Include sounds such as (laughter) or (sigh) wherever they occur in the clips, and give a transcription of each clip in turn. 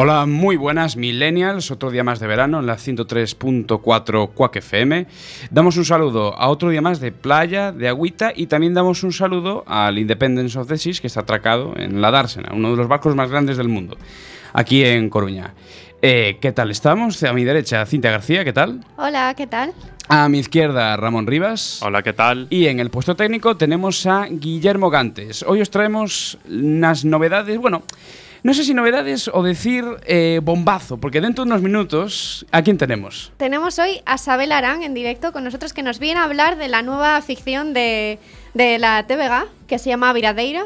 Hola, muy buenas millennials, otro día más de verano en la 103.4 Quack FM. Damos un saludo a otro día más de playa, de agüita y también damos un saludo al Independence of the Seas que está atracado en la Dársena, uno de los barcos más grandes del mundo, aquí en Coruña. Eh, ¿Qué tal estamos? A mi derecha, Cintia García, ¿qué tal? Hola, ¿qué tal? A mi izquierda, Ramón Rivas. Hola, ¿qué tal? Y en el puesto técnico tenemos a Guillermo Gantes. Hoy os traemos unas novedades, bueno, no sé si novedades o decir eh, bombazo, porque dentro de unos minutos, ¿a quién tenemos? Tenemos hoy a Sabel Arán en directo con nosotros que nos viene a hablar de la nueva ficción de, de la TVG que se llama Viradeira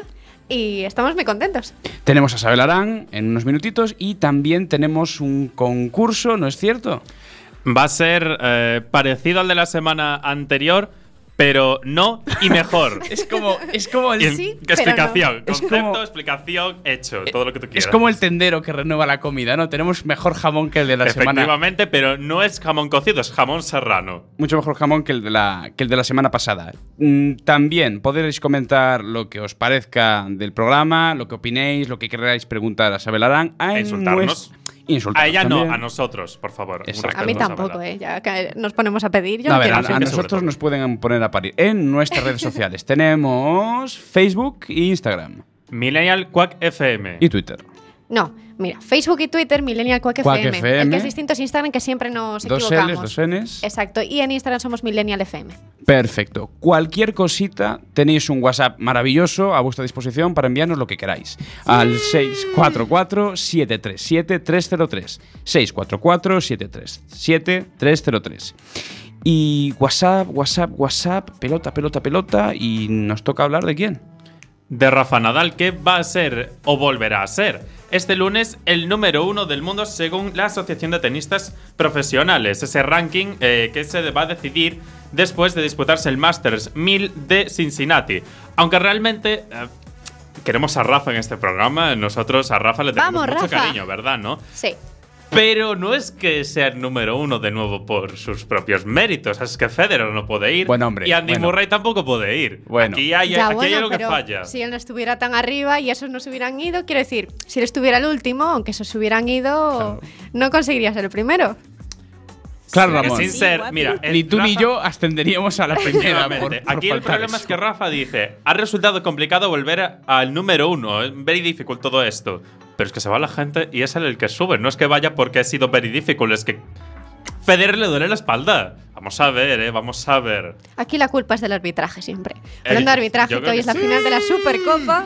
y estamos muy contentos. Tenemos a Sabel Arán en unos minutitos y también tenemos un concurso, ¿no es cierto? Va a ser eh, parecido al de la semana anterior, pero no y mejor. (laughs) es como, es como el Sí, explicación, no. Concepto, como- explicación, hecho, todo lo que tú quieras. es como el tendero que renueva la comida, ¿no? Tenemos mejor jamón que el de la semana. Efectivamente, pero no es jamón cocido, es jamón serrano. Mucho mejor jamón que el de la, que el de la semana pasada. Mm, También podréis comentar lo que os parezca del programa, lo que opinéis, lo que queráis preguntar a Sabel Arán. a E insultarnos. A ella no, a nosotros, por favor. Un. A mí tampoco. ¿eh? Ya que nos ponemos a pedir. Yo A ver, nosotros nos pueden poner a parir en nuestras redes sociales. (laughs) Tenemos Facebook e Instagram Millennial Quack FM. y Twitter. No, mira, Facebook y Twitter, Millennial Quack Quack FM. FM. El que es distinto es Instagram, que siempre nos Dos equivocamos. L's, dos N's. Exacto, y en Instagram somos Millennial FM. Perfecto. Cualquier cosita, tenéis un WhatsApp maravilloso a vuestra disposición para enviarnos lo que queráis. Al 644-737-303. 644-737-303. Y WhatsApp, WhatsApp, WhatsApp, pelota, pelota, pelota. Y nos toca hablar de quién. De Rafa Nadal, que va a ser o volverá a ser este lunes el número uno del mundo según la Asociación de Tenistas Profesionales. Ese ranking eh, que se va a decidir después de disputarse el Masters 1000 de Cincinnati. Aunque realmente eh, queremos a Rafa en este programa, nosotros a Rafa le tenemos Vamos, mucho Rafa. cariño, ¿verdad? ¿No? Sí. Pero no es que sea el número uno de nuevo por sus propios méritos. Es que Federer no puede ir. Bueno, hombre, Y Andy bueno. Algo puede puede ir. Bueno. Aquí hay, Ya, aquí hay bueno, algo que falla. Si él no estuviera tan arriba y esos no se hubieran ido, quiero decir, si él estuviera el último, aunque esos se hubieran ido, no conseguiría ser el primero. Claro, Ramón. sin ser, mira, Ni tú ni Rafa- yo ascenderíamos a la primera. por- por Aquí el problema eso. es que Rafa dice: ha resultado complicado volver al número uno. Es very difficult todo esto. Pero es que se va la gente y es él el que sube. No es que vaya porque ha sido very difficult, es que Federer le duele la espalda. Vamos a ver, eh, vamos a ver. Aquí la culpa es del arbitraje siempre. Eh, Hablando de arbitraje, hoy que es la sí. final de la Supercopa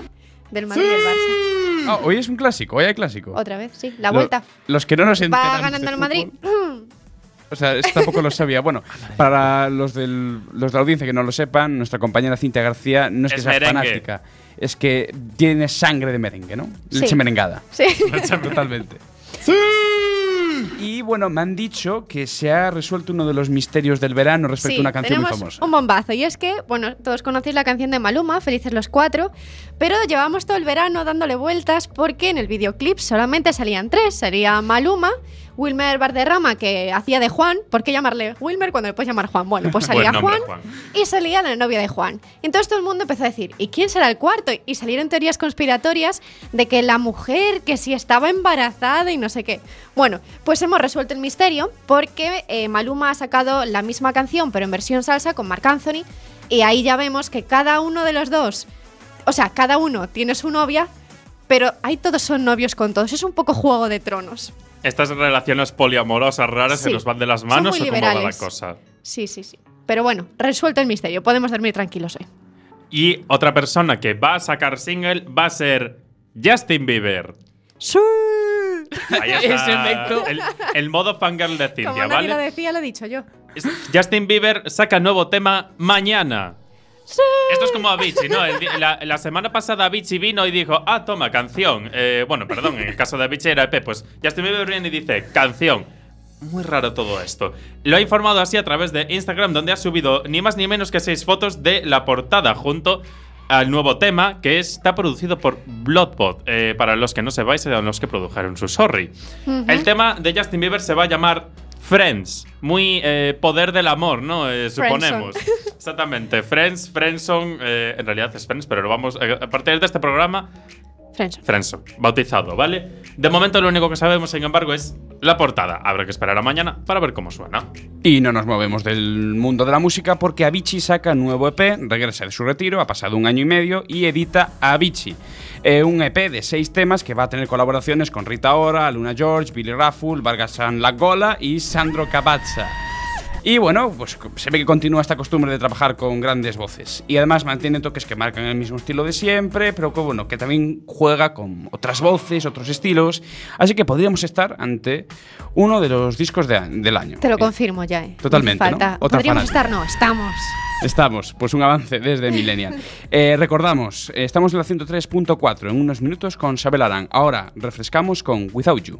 del Madrid y el Barça. Ah, hoy es un clásico, hoy hay clásico. Otra vez, sí, la Lo- vuelta. los que no nos enteran Va ganando el Madrid. (clears throat) O sea, esto tampoco lo sabía. Bueno, (laughs) para los, del- los de la audiencia que no lo sepan, nuestra compañera Cintia García no es que Es sea merengue. fanática, es que tiene sangre de merengue, ¿no? Sí. Leche merengada. Sí. (laughs) Totalmente. Y bueno, me han dicho que se ha resuelto uno de los misterios del verano respecto Sí, a una canción muy famosa. un bombazo. Y es que, bueno, todos conocéis la canción de Maluma, Felices los Cuatro, pero llevamos todo el verano dándole vueltas porque en el videoclip solamente salían tres. Sería Maluma, Wilmer Barderrama, que hacía de Juan. ¿Por qué llamarle Wilmer cuando le puedes llamar Juan? Bueno, pues (laughs) salía nombre, Juan, Juan. y salía la novia de Juan. Entonces todo el mundo empezó a decir, ¿y quién será el cuarto? Y salieron teorías conspiratorias de que la mujer, que si estaba embarazada y no sé qué. Bueno, pues hemos resuelto el misterio porque eh, Maluma ha sacado la misma canción, pero en versión salsa con Marc Anthony. Y ahí ya vemos que cada uno de los dos, o sea, cada uno tiene su novia, pero ahí todos son novios con todos. Es un poco juego de tronos. Estas relaciones poliamorosas raras se nos van de las son manos muy o cómo va la cosa. Sí, sí, sí. Pero bueno, resuelto el misterio. Podemos dormir tranquilos hoy. Y otra persona que va a sacar single va a ser Justin Bieber. ¡Sí! Ahí (laughs) está. El, el modo fangirl de Como Cintia, nadie lo ¿vale? decía, lo he dicho yo. Justin Bieber saca nuevo tema mañana. Esto es como Avicii, ¿no? El di- la, la semana pasada Avicii vino y dijo, ah, toma, canción. Eh, bueno, perdón, en el caso de Avicii era EP. Pues Justin Bieber viene y dice, canción. Muy raro todo esto. Lo ha informado así a través de Instagram, donde ha subido ni más ni menos que seis fotos de la portada junto al nuevo tema, que está producido por Bloodbot. Eh, para los que no sepáis, eran los que produjeron su Sorry. El tema de Justin Bieber se va a llamar Friends. Muy eh, poder del amor, ¿no? Eh, suponemos. Exactamente. Friends, Friendson. eh, en realidad es Friends, pero lo vamos. eh, a partir de este programa. Frenson. Frenson, bautizado, ¿vale? De momento lo único que sabemos, sin embargo, es la portada. Habrá que esperar a mañana para ver cómo suena. Y no nos movemos del mundo de la música porque Avicii saca nuevo EP, regresa de su retiro, ha pasado un año y medio y edita Avicii. Eh, un EP de seis temas que va a tener colaboraciones con Rita Ora, Luna George, Billy Raffle, Vargas San Lagola y Sandro Cavazza. Y bueno, pues se ve que continúa esta costumbre de trabajar con grandes voces. Y además mantiene toques que marcan el mismo estilo de siempre, pero que bueno, que también juega con otras voces, otros estilos. Así que podríamos estar ante uno de los discos de- del año. Te lo Eh, confirmo ya, ¿eh? Totalmente, ¿no? Falta. Otra Podríamos fanática. estar, no, estamos. Estamos, pues un avance desde Millennial. (laughs) Eh, recordamos, eh, estamos en la 103.4 en unos minutos con Sabel Arán. Ahora refrescamos con Without You.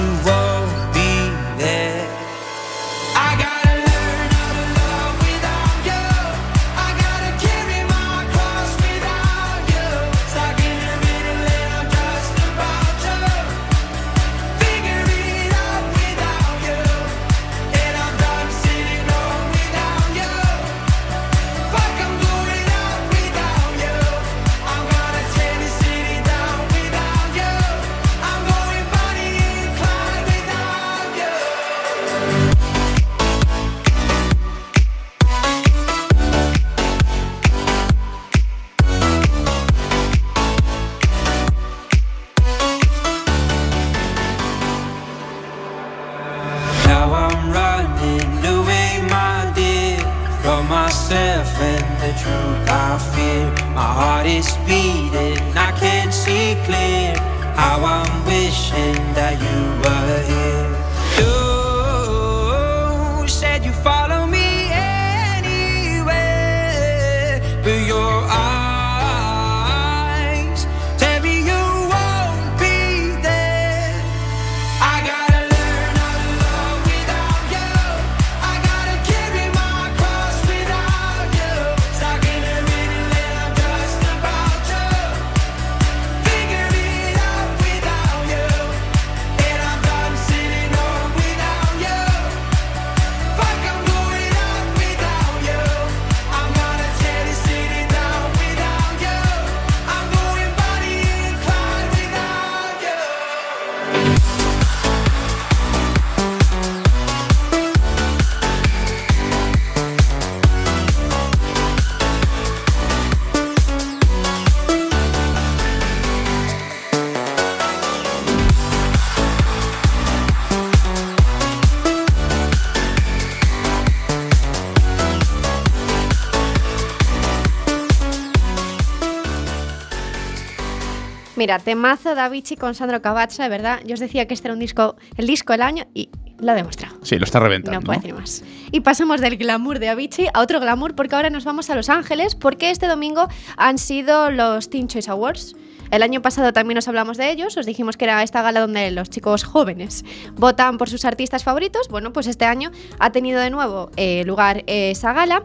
Mira, temazo de Avicii con Sandro Cavazza, de verdad. Yo os decía que este era un disco, el disco del año y lo ha demostrado. Sí, lo está reventando. No puedo decir más. Y pasamos del glamour de Avicii a otro glamour porque ahora nos vamos a Los Ángeles porque este domingo han sido los Teen Choice Awards. El año pasado también nos hablamos de ellos, os dijimos que era esta gala donde los chicos jóvenes votan por sus artistas favoritos. Bueno, pues este año ha tenido de nuevo eh, lugar esa gala.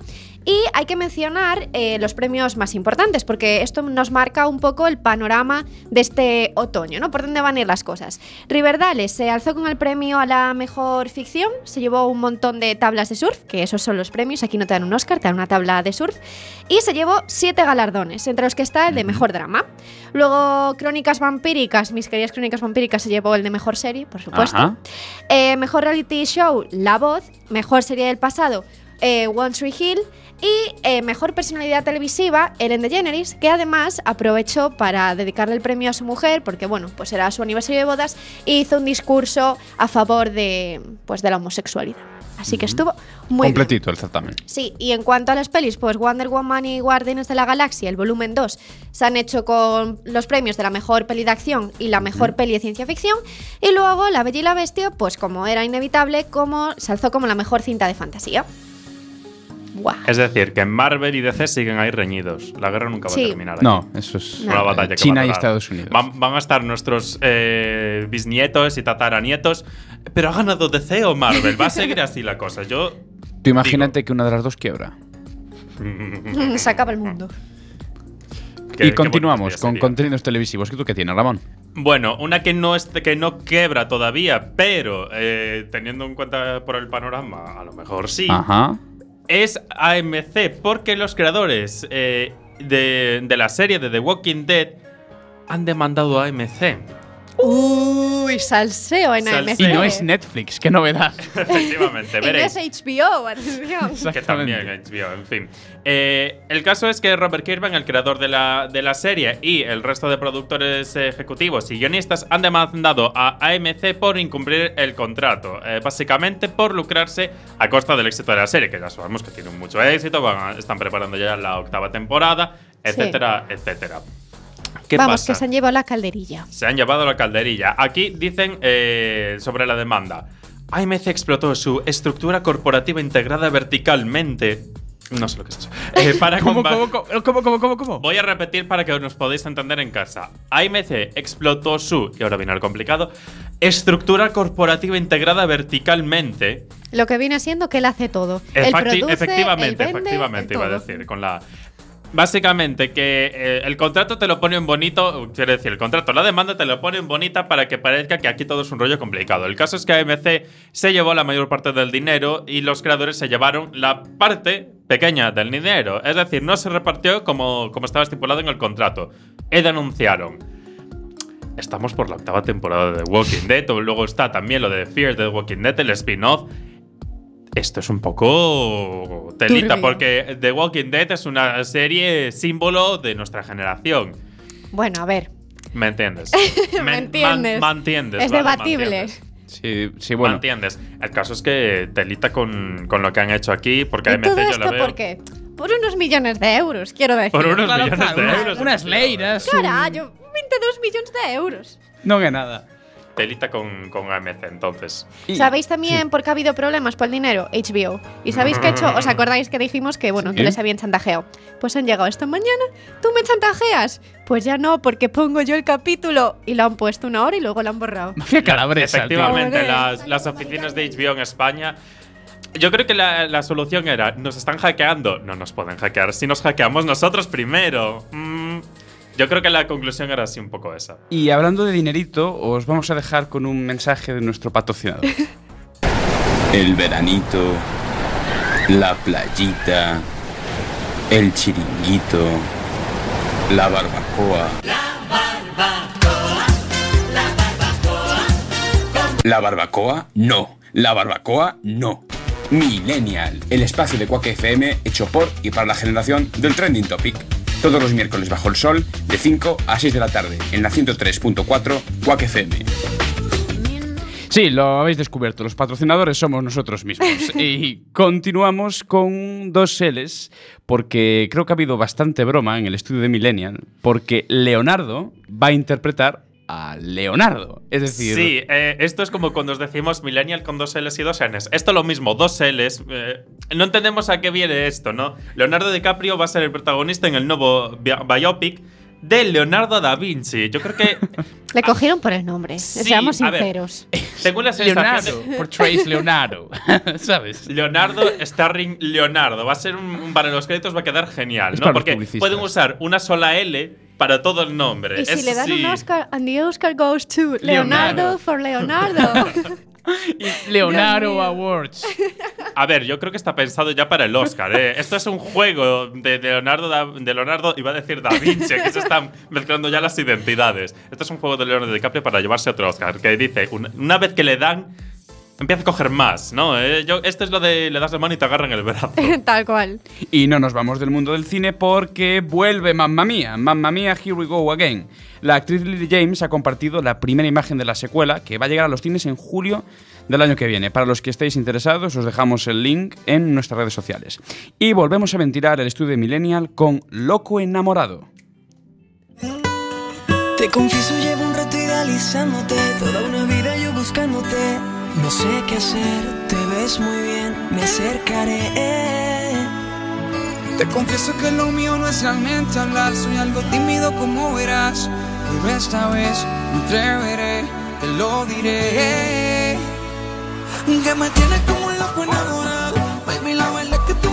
Y hay que mencionar eh, los premios más importantes, porque esto nos marca un poco el panorama de este otoño, ¿no? Por dónde van a ir las cosas. Riverdales se alzó con el premio a la mejor ficción, se llevó un montón de tablas de surf, que esos son los premios, aquí no te dan un Oscar, te dan una tabla de surf, y se llevó siete galardones, entre los que está el de mejor drama. Luego, Crónicas Vampíricas, mis queridas Crónicas Vampíricas, se llevó el de mejor serie, por supuesto. Eh, mejor reality show, La Voz. Mejor serie del pasado, eh, One Tree Hill. Y eh, mejor personalidad televisiva, Ellen DeGeneres, que además aprovechó para dedicarle el premio a su mujer, porque bueno, pues era su aniversario de bodas, e hizo un discurso a favor de, pues, de la homosexualidad. Así que estuvo muy bien. Completito el certamen. Sí, y en cuanto a las pelis, pues Wonder Woman y Guardianes de la Galaxia, el volumen 2, se han hecho con los premios de la mejor peli de acción y la mejor peli de ciencia ficción. Y luego La Bella y la Bestia, pues como era inevitable, como se alzó como la mejor cinta de fantasía. Es decir, que Marvel y DC siguen ahí reñidos. La guerra nunca va Sí. a terminar. aquí. No, eso es No. Una batalla que China va a y. Estados Unidos. Van, van a estar nuestros eh, bisnietos y tataranietos. Pero ha ganado DC o Marvel. Va a seguir así la cosa. Yo. Tú imagínate que una de las dos quiebra. (laughs) Se acaba el mundo. qué- y qué continuamos con contenidos televisivos. ¿Tú qué tienes, Ramón? Bueno, una que no, es, que no quebra todavía, pero eh, teniendo en cuenta por el panorama, a lo mejor sí. Ajá. Es AMC, porque los creadores eh, de, de la serie de The Walking Dead han demandado a AMC. Uy, salseo en. AMC. Y no es Netflix, qué novedad. (laughs) Efectivamente, Y no veréis. es HBO, atención. Que también HBO, en fin. Eh, el caso es que Robert Kirkman, el creador de la, de la serie, y el resto de productores ejecutivos y guionistas han demandado a AMC por incumplir el contrato. eh, básicamente por lucrarse a costa del éxito de la serie, que ya sabemos que tiene mucho éxito, van a- están preparando ya la octava temporada, etcétera, etcétera. ¿Qué Vamos, pasa? que se han llevado la calderilla. Se han llevado la calderilla. Aquí dicen eh, sobre la demanda. AMC explotó su estructura corporativa integrada verticalmente. No sé lo que es eso. Eh, (laughs) para ¿Cómo, cómo, cómo, cómo, cómo, cómo, cómo? Voy a repetir para que nos podáis entender en casa. AMC explotó su, y ahora viene el complicado, estructura corporativa integrada verticalmente. Lo que viene siendo que él hace todo. Él Efecti- produce, efectivamente, él vende, efectivamente, iba a decir. Con la. Básicamente, que eh, el contrato te lo pone en bonito. Quiero decir, el contrato, la demanda te lo pone en bonita para que parezca que aquí todo es un rollo complicado. El caso es que AMC se llevó la mayor parte del dinero y los creadores se llevaron la parte pequeña del dinero. Es decir, no se repartió como, como estaba estipulado en el contrato. Y denunciaron. Estamos por la octava temporada de The Walking Dead. o Luego está también lo de Fear the Walking Dead, el spin-off. Esto es un poco telita, Turbio. porque The Walking Dead es una serie símbolo de nuestra generación. Bueno, a ver. ¿Me entiendes? (laughs) Me entiendes. Man, es vale, debatible. Sí, sí, Me bueno. entiendes. El caso es que telita con, con lo que han hecho aquí, porque ¿Y AMC todo yo esto la veo. por qué? Por unos millones de euros, quiero decir. Por unos Claro, millones claro, de unas- euros. Unas leiras. un- Carallo, 22 millones de euros. No que nada. Telita con, con AMC, entonces. ¿Sabéis también por qué ha habido problemas por el dinero? HBO. ¿Y sabéis qué ha hecho? ¿Os (laughs) acordáis que dijimos que, bueno, Sí. que les habían chantajeado? Pues han llegado esta mañana. ¿Tú me chantajeas? Pues ya no, porque pongo yo el capítulo y lo han puesto una hora y luego lo han borrado. (laughs) Mafia calabresa. Efectivamente, las, las oficinas de HBO en España. Yo creo que la, la solución era: ¿nos están hackeando? No nos pueden hackear. Si nos hackeamos nosotros primero. Mm, yo creo que la conclusión era así un poco esa. Y hablando de dinerito, os vamos a dejar con un mensaje de nuestro patrocinador. (laughs) El veranito, la playita, el chiringuito, la barbacoa. La barbacoa, no. La barbacoa, no. Millennial, el espacio de Quack FM hecho por y para la generación del trending topic. Todos los miércoles bajo el sol, de 5 a 6 de la tarde, en la 103.4 Quack FM. Sí, lo habéis descubierto. Los patrocinadores somos nosotros mismos. (laughs) y continuamos con dos L's, porque creo que ha habido bastante broma en el estudio de Millennial, porque Leonardo va a interpretar a Leonardo. Es decir, Sí, eh, esto es como cuando os decimos Millennial con dos L's y dos N's. Esto lo mismo, dos L's. eh, no entendemos a qué viene esto, ¿no? Leonardo DiCaprio va a ser el protagonista en el nuevo bi- biopic de Leonardo da Vinci. Yo creo que, (laughs) Le cogieron por el nombre. Sí, Seamos a ver. sinceros. (laughs) según la sensación Leonardo, portrays Leonardo. (laughs) ¿Sabes? Leonardo starring Leonardo. Va a ser un, para los créditos va a quedar genial, Es ¿no? Porque pueden usar una sola L para todo el nombre. Y si le dan sí. un Oscar, and the Oscar goes to Leonardo. Leonardo for Leonardo. (laughs) Leonardo. Awards. A ver, yo creo que está pensado ya para el Oscar. ¿eh? Esto es un juego de Leonardo, da- de Leonardo, iba a decir Da Vinci, que se están mezclando ya las identidades. Esto es un juego de Leonardo DiCaprio para llevarse otro Oscar, que dice, una, una vez que le dan, empieza a coger más, ¿no? Eh, yo, esto es lo de le das la mano y te agarran el brazo. (laughs) Tal cual. Y no nos vamos del mundo del cine porque vuelve Mamma Mía, Mamma Mía, Here We Go Again. La actriz Lily James ha compartido la primera imagen de la secuela que va a llegar a los cines en julio del año que viene. Para los que estéis interesados, os dejamos el link en nuestras redes sociales. Y volvemos a ventilar el estudio de Millennial con Loco Enamorado. Te confieso, llevo un rato idealizándote, toda una vida yo buscándote. No sé qué hacer, te ves muy bien, me acercaré. Te confieso que lo mío no es realmente hablar, soy algo tímido como verás. Pero esta vez me atreveré, te lo diré. Que me tienes como un loco enamorado. Baby, la verdad es que tú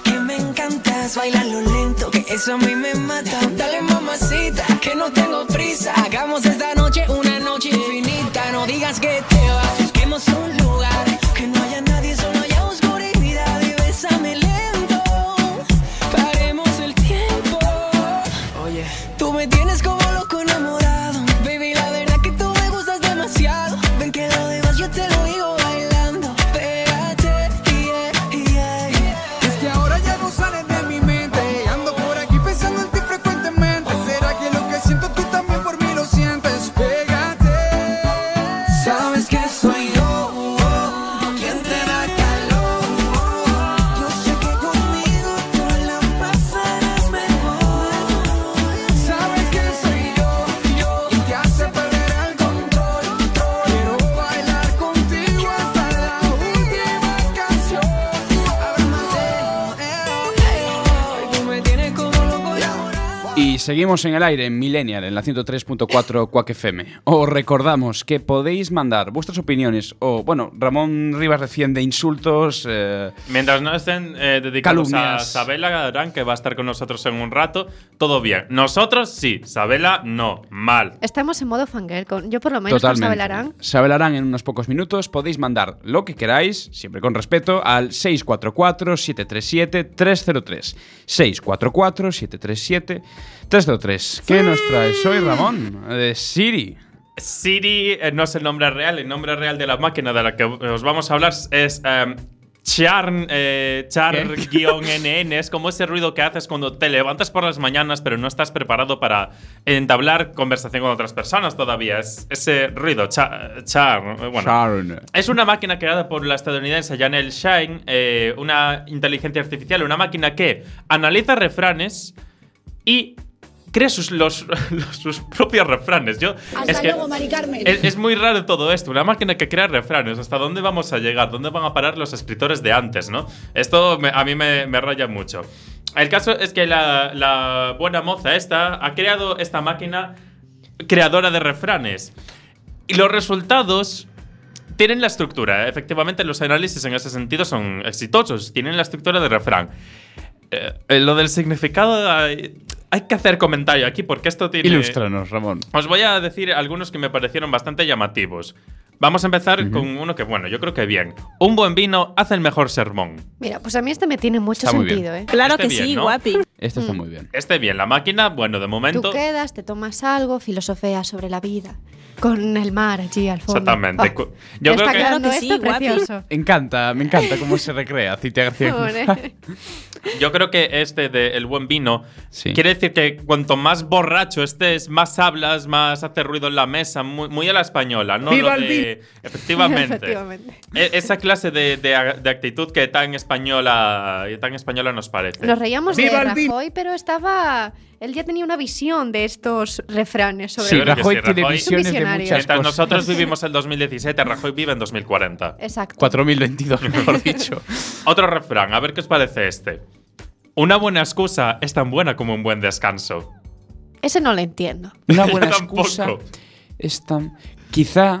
que me encantas. Bailalo lento, que eso a mí me mata. Dale mamacita, que no tengo prisa. Hagamos esta noche una noche infinita. No digas que te vas, seguimos en el aire en Millennial, en la 103.4 Quack FM. Os recordamos que podéis mandar vuestras opiniones o, bueno, Ramón Rivas defiende insultos. eh, Mientras no estén eh, dedicados Calumnias. a Sabela Arán, que va a estar con nosotros en un rato, todo bien. Nosotros sí, Sabela no, mal. Estamos en modo fangirl, con, yo por lo menos con Totalmente. Sabel Arán. Sabel Arán en unos pocos minutos. Podéis mandar lo que queráis, siempre con respeto, al 644-737-303. 644-737-303. ¿Qué nos traes hoy, Ramón? De Siri. Siri eh, no es el nombre real, el nombre real de la máquina de la que os vamos a hablar es em, Charn, eh, char-nn, (laughs) es como ese ruido que haces cuando te levantas por las mañanas pero no estás preparado para entablar conversación con otras personas todavía. Es ese ruido, cha- char. eh, Bueno, Charn. es una máquina creada por la estadounidense Janelle Shine, eh, una inteligencia artificial, una máquina que analiza refranes y crea sus, los, (laughs) los- sus propios refranes. Yo, es, que es, es muy raro todo esto. Una máquina que crea refranes. ¿Hasta dónde vamos a llegar? ¿Dónde van a parar los escritores de antes, no? Esto me- a mí me, me raya mucho. El caso es que la, la buena moza esta ha creado esta máquina creadora de refranes. Y los resultados tienen la estructura. Efectivamente, los análisis en ese sentido son exitosos. Tienen la estructura de refrán. Eh, eh, lo del significado hay que hacer comentario aquí porque esto tiene... Ilústranos, Ramón. Os voy a decir algunos que me parecieron bastante llamativos. Vamos a empezar con uno que, bueno, yo creo que bien. Un buen vino hace el mejor sermón. Mira, pues a mí este me tiene mucho Está sentido, ¿eh? Claro Este que bien, sí, ¿no? guapi. Este Mm. está muy bien. Este bien, la máquina, bueno, de momento... Tú quedas, te tomas algo, filosofeas sobre la vida, con el mar allí al fondo. Exactamente. Oh, yo está creo que- quedando Claro que esto sí, precioso. Me encanta, me encanta cómo se recrea Cintia García. (laughs) Yo creo que este de El Buen Vino Sí. quiere decir que cuanto más borracho estés, más hablas, más hace ruido en la mesa, muy, muy a la española, ¿no? ¡Viva Lo el de- Efectivamente. (laughs) Efectivamente. E- Esa clase de, de- de actitud que tan española, tan española nos parece. Nos reíamos de ¡Viva el vino! Rajoy, pero estaba. Él ya tenía una visión de estos refranes sobre Sí, que Rajoy sí, tiene Rajoy- visiones de Mientras cosas. nosotros vivimos el 2017, Rajoy vive en 2040. Exacto. 4022, (laughs) mejor dicho. Otro refrán, a ver qué os parece este. Una buena excusa es tan buena como un buen descanso. Ese no lo entiendo. Una buena (laughs) excusa es tan. Quizá.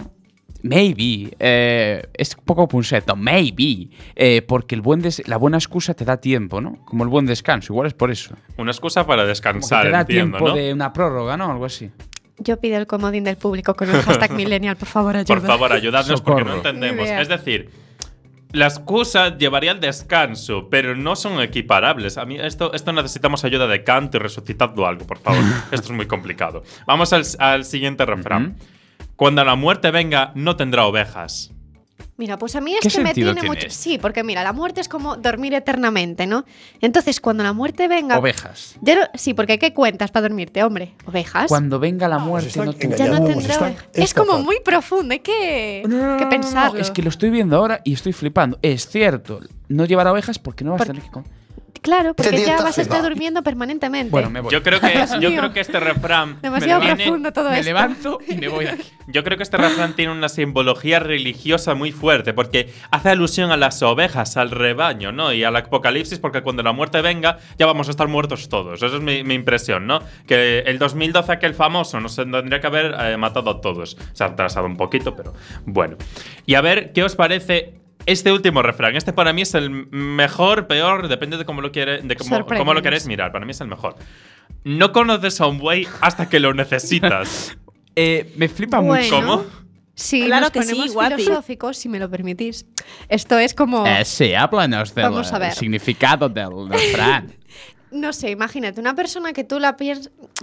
Maybe. eh, es un poco punseto. Maybe. eh, porque el buen des- la buena excusa te da tiempo, ¿no? Como el buen descanso. Igual es por eso. Una excusa para Como que descansar, te da entiendo, tiempo ¿no? de una prórroga, ¿no? Algo así. Yo pido el comodín del público con el (laughs) hashtag millennial, por favor, ayuda. Por favor, ayudadnos porque no entendemos. Es decir, la excusa llevaría al descanso, pero no son equiparables. A mí esto, esto necesitamos ayuda de Kant y resucitadlo algo, por favor. (laughs) esto es muy complicado. Vamos al, al siguiente refrán. Cuando la muerte venga, no tendrá ovejas. Mira, pues a mí ¿Qué este me tiene tiene mucho. Sí, porque mira, la muerte es como dormir eternamente, ¿no? Entonces, cuando la muerte venga. Ovejas. Ya no- sí, porque ¿qué cuentas para dormirte, hombre? ¿Ovejas? Cuando venga la muerte, están no te ya no tendrá ovejas. Es como muy profundo, hay que, No, no, no, que no, no, pensarlo. Es que lo estoy viendo ahora y estoy flipando. Es cierto, no llevará ovejas porque no vas a tener que. Claro, porque ya vas a estar durmiendo permanentemente. Bueno, me voy. Yo creo que, yo mío. creo que este refrán. Demasiado viene- profundo todo me esto. levanto y me voy de aquí. Yo creo que este refrán tiene una simbología religiosa muy fuerte, porque hace alusión a las ovejas, al rebaño, ¿no? Y al apocalipsis, porque cuando la muerte venga, ya vamos a estar muertos todos. Esa es mi, mi impresión, ¿no? Que el 2012, aquel famoso, nos tendría que haber eh, matado a todos. Se ha atrasado un poquito, pero bueno. Y a ver, ¿qué os parece? Este último refrán, este para mí es el mejor, peor, depende de cómo lo, quiere, de cómo, cómo lo queréis mirar. Para mí es el mejor. No conoces a un buey hasta que lo necesitas. (laughs) Eh, me flipa Bueno. mucho. ¿Cómo? Sí, Claro nos que sí, ponemos guapi. filosóficos, si me lo permitís. Esto es como. Eh, sí, háblanos del Vamos a ver. significado del refrán. No sé, imagínate, una persona que tú la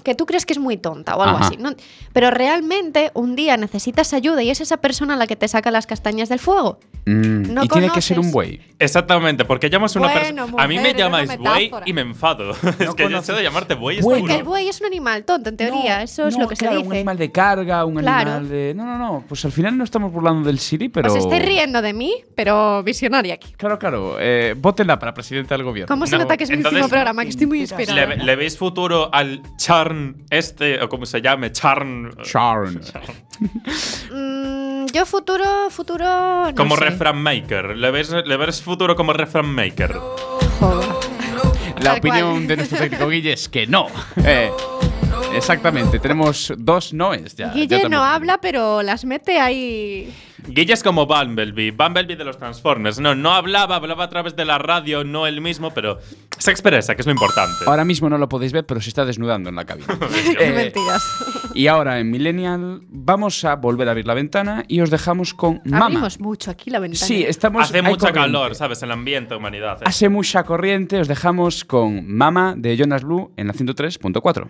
que tú crees que es muy tonta o algo Ajá. así, ¿no? Pero realmente un día necesitas ayuda y es esa persona la que te saca las castañas del fuego. Mm, No y tiene que ser un buey. Exactamente, porque llamas a una Bueno, persona. A mí me llamáis buey y me enfado. (laughs) es que conoces- de llamarte buey es Bueno. Porque el buey es un animal tonto, en teoría, No, eso es no, lo que claro, se Un dice. animal de carga, un Claro. animal de. No, no, no. Pues al final no estamos burlando del Siri, pero. Os estáis riendo de mí, pero visionaria aquí. Claro, claro. Eh, votenla para presidente del gobierno. ¿Cómo se No, nota que es mi último programa? Que estoy muy inspirada. ¿Le, le veis futuro al Charn este, o como se llame? Charn. Charn. Mm, yo futuro, futuro. no Como sé. refrán maker. ¿Le ves, ¿Le ves futuro como refrán maker? Joder. La Tal opinión cual. de nuestro técnico Guille es que no. Eh, exactamente. Tenemos dos noes ya. Guille Yo no habla, pero las mete ahí. Guille es como Bumblebee, Bumblebee de los Transformers. No, no hablaba, hablaba a través de la radio, no él mismo, pero se expresa, que es lo importante. Ahora mismo no lo podéis ver, pero se está desnudando en la cabina. (laughs) Qué Eh, mentiras. y ahora en Millennial vamos a volver a abrir la ventana y os dejamos con Mama. Abrimos mucho aquí la ventana. Sí, estamos. Hace mucha corriente. calor, ¿sabes? El ambiente, humanidad. ¿eh? Hace mucha corriente. Os dejamos con Mama de Jonas Blue en la 103.4.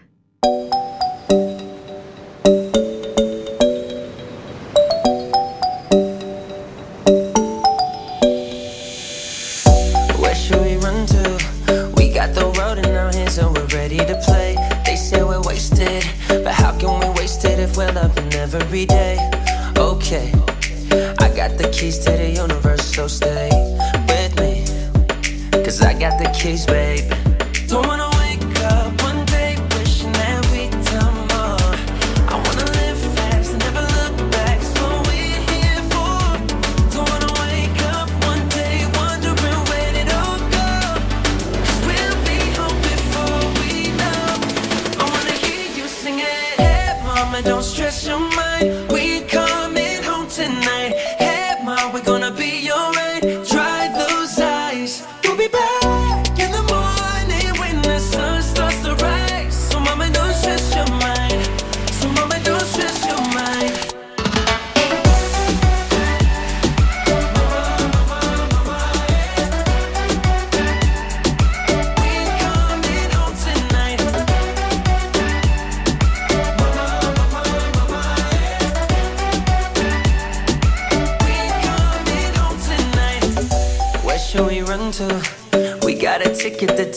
if we're loving every day? Okay, I got the keys to the universe, so stay with me. Cause I got the keys, babe. Don't wanna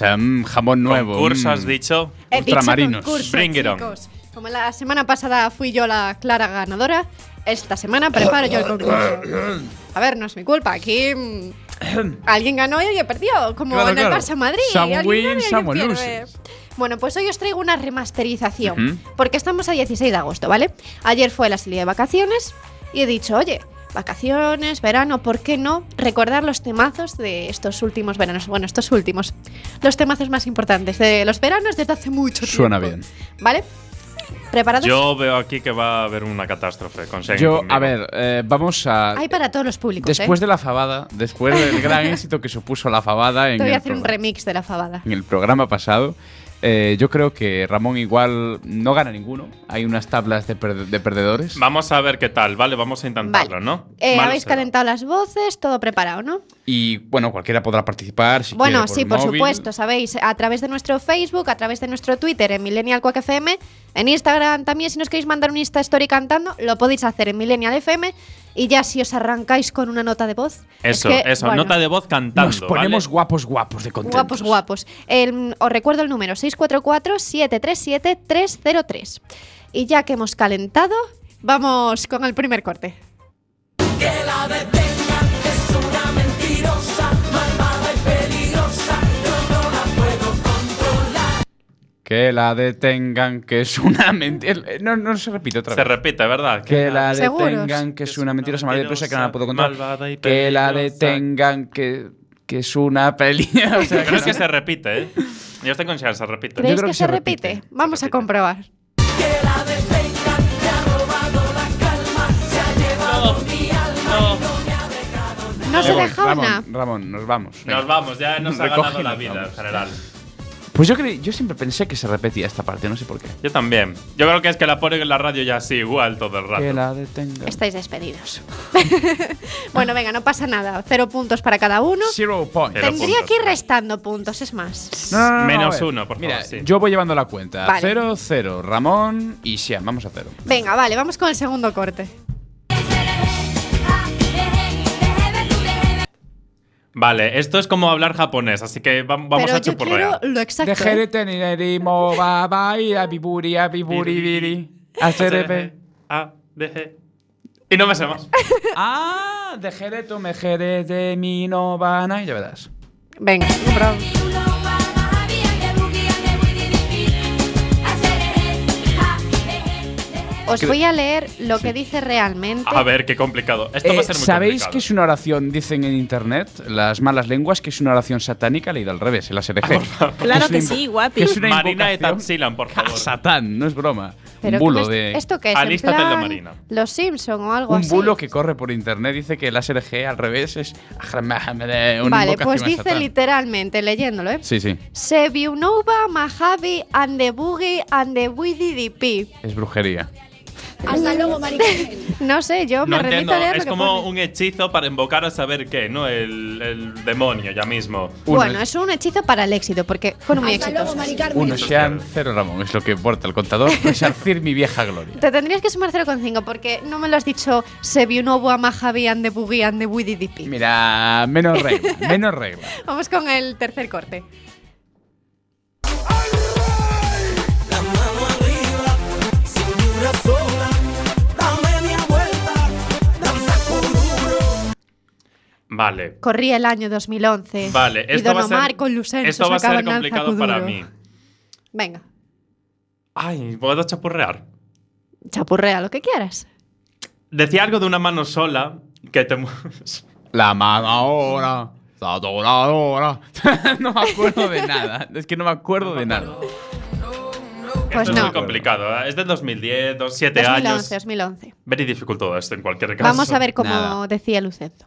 Remesa, mm, jamón nuevo. Concurso, has dicho. He dicho Ultramarinos. concurso, Bring it on. Como la semana pasada fui yo la clara ganadora, esta semana preparo yo el concurso. A ver, no es mi culpa. Aquí mm, (coughs) alguien ganó y alguien perdió, como Claro, en el claro. Barça Madrid. Some win. Bueno, pues hoy os traigo una remasterización, porque estamos a 16 de agosto, ¿vale? Ayer fue la salida de vacaciones y he dicho, oye, vacaciones, verano, ¿por qué no recordar los temazos de estos últimos veranos? Bueno, estos últimos, los temazos más importantes de los veranos desde hace mucho tiempo. Suena bien. ¿Vale? ¿Preparados? Yo veo aquí que va a haber una catástrofe. Consiguen Yo, conmigo. a ver, eh, vamos a. Hay para todos los públicos. Después ¿eh? de la fabada, después del gran (laughs) éxito que supuso la fabada en, Te voy a hacer un remix de la fabada. en el programa pasado, eh, yo creo que Ramón igual no gana ninguno. Hay unas tablas de, perde- de perdedores. Vamos a ver qué tal, ¿vale? Vamos a intentarlo, Vale. ¿no? Eh, habéis será. calentado las voces, todo preparado, ¿no? Y bueno, cualquiera podrá participar si bueno, quiere sí, por móvil. supuesto, sabéis, a través de nuestro Facebook, a través de nuestro Twitter en Millennial Quack FM, en Instagram también, si nos queréis mandar un Insta Story cantando, lo podéis hacer en Millennial FM y ya si os arrancáis con una nota de voz. es Eso, que, eso, bueno, nota de voz cantando. Nos ponemos ¿vale? guapos, guapos de contentos. Guapos, guapos. El- os recuerdo el número 644-737-303. Y ya que hemos calentado, vamos con el primer corte. Que la detengan, que es una (laughs) mentira. No, no se repite otra Se vez. repite, ¿verdad? Que la ¿Seguros? detengan, que es una mentirosa maravillosa que no la puedo contar. Que la detengan, que, que es una (laughs) peli. o sea, Creo que se repite, ¿eh? Yo estoy con se repite. ¿Creéis creo que, que se se repite? repite. Vamos Se a repite. comprobar. No se deja Ramón, una. Ramón, nos vamos. venga. Nos vamos, ya nos ha ganado la vida en vamos. general. Pues yo, creí, yo siempre pensé que se repetía esta parte, no sé por qué. Yo también. Yo creo que es que la ponen en la radio ya así, igual todo el rato. Que la detengan. Estáis despedidos. (laughs) bueno, venga, no pasa nada. Cero puntos para cada uno. Zero point. Cero Tendría puntos, que ir restando puntos, es más. No, no, no, no, Menos uno, por favor, Mira, sí. yo voy llevando la cuenta. Vale. Cero, cero. Ramón y Sian, vamos a cero. Venga, vale, vamos con el segundo corte. Vale, esto es como hablar japonés, así que va- vamos Pero a yo quiero lo exacto. Dejere ¿eh? teneri mo ba ba y a biburi a biburi biri. A, B, G. Y no me sé más. (laughs) Ah, dejere tu mejere de mi no vana. Ya verás. Venga, bro. Os voy a leer lo que dice realmente. A ver, qué complicado. Esto va a Eh, ser muy ¿Sabéis complicado. que es una oración, dicen en internet, las malas lenguas, que es una oración satánica leída al revés, en la SRG? Claro Es que una invo- sí, guapi. que es una Marina por favor. Satán, no es broma. Pero bulo ¿cómo es- de- ¿Esto qué es? ¿En plan marina. Los Simpson o algo Un así. bulo que corre por internet dice que el SRG al revés es una Vale, pues dice Satán. literalmente, leyéndolo, ¿eh? Sí, sí, Seviunova, Mahavi, and the Boogie, and the WDDP. es brujería. Hasta luego, marica. (laughs) No sé, yo me No remito entiendo, a leer lo es que como pone. un hechizo para invocar a saber qué, ¿no? El, el demonio ya mismo. Bueno, es- es un hechizo para el éxito, porque fueron muy Hasta luego, exitosos. Mari Carmen. Uno sean cero Ramón, es lo que importa el contador. (laughs) Resarcir mi vieja gloria. Te tendrías que sumar 0,5 porque no me lo has dicho Seviunova, Mahavi, and the Boogie, and the WDDP. Mira, menos regla, menos regla. (laughs) Vamos con el tercer corte. Vale. Corría el año 2011. Vale, y esto Don va a ser, Omar con Lucenso esto va a ser complicado para mí. Venga, Ay, ¿puedo chapurrear? chapurrea lo que quieras. Decía algo de una mano sola que te... (laughs) La mano ahora, la doradora. (laughs) no me acuerdo de nada. (laughs) Es que no me acuerdo de nada. Pues Esto es no. muy complicado. ¿eh? Es del 2010, dos, 7 2011, años. 2011. Very difficult todo esto en cualquier caso. Vamos a ver cómo Nada. decía Lucenzo.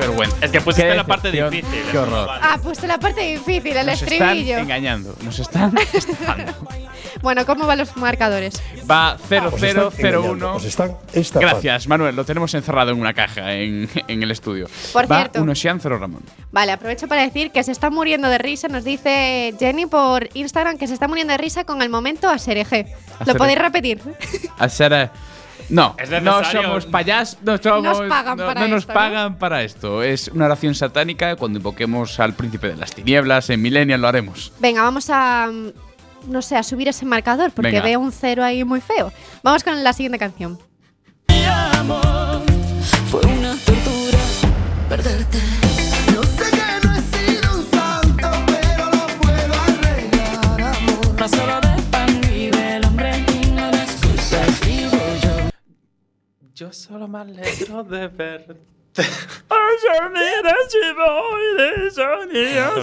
Qué vergüenza. Es que pusiste la parte difícil. Qué no horror. Ah, pues la parte difícil, el Nos están estribillo. engañando. Nos están (laughs) estafando. Bueno, ¿cómo van los marcadores? Va Os están engañando, 0-0-0-1. Os están estafando. Gracias, Manuel. Lo tenemos encerrado en una caja en, en el estudio. Por Va cierto. 1 Sean 0 Ramón. Vale, aprovecho para decir que se está muriendo de risa. Nos dice Jenny por Instagram que se está muriendo de risa con el momento a SRG. ¿Lo podéis repetir? A ser, eh, no, Es no somos payas, no somos, Nos pagan no, para no nos esto, ¿no? pagan para esto. Es una oración satánica. Cuando invoquemos al príncipe de las tinieblas en Millennial lo haremos. Venga, vamos a. No sé, a subir ese marcador porque Venga. veo un cero ahí muy feo. Vamos con la siguiente canción. Fue una tortura perderte. Yo solo me alegro de verte. (laughs)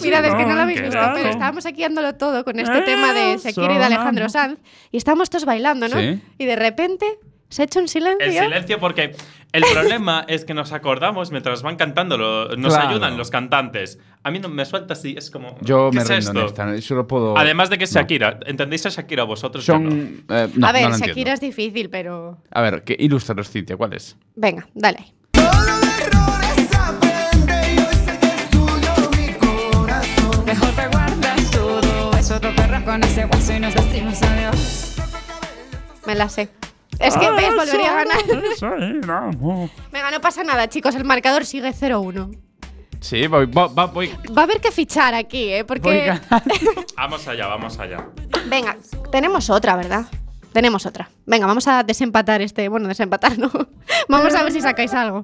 Mirad, es que no lo habéis visto, pero estábamos aquí dándolo todo con este tema de Shakira y de Alejandro Sanz y estábamos todos bailando, ¿no? Sí. Y de repente se ha hecho un silencio. El silencio porque el problema es que nos acordamos mientras van cantando, lo- nos Claro. ayudan los cantantes. A mí no me suelta así, es como Yo ¿qué me es rindo en esto? esta. Solo puedo. Además de que es No. Shakira, ¿entendéis a Shakira vosotros? Yo no. Son. eh, no, a ver, no lo Shakira entiendo. es difícil, pero. A ver, que ilústranos, Cintia, ¿cuál es? Venga, dale. ahí. Solo de errores aprende y hoy sé que es tuyo mi corazón. Mejor te guardas todo eso, te perras con ese guaso y nos decimos adiós. Me la sé. Es que ves, volvería a ganar. Venga, no pasa nada, chicos. El marcador sigue 0-1. Sí, voy, voy, voy, Va a haber que fichar aquí, ¿eh? Porque. (laughs) Vamos allá, vamos allá. Venga, tenemos otra, ¿verdad? Tenemos otra. Venga, vamos a desempatar este. Bueno, desempatar, ¿no? (laughs) vamos a ver si sacáis algo.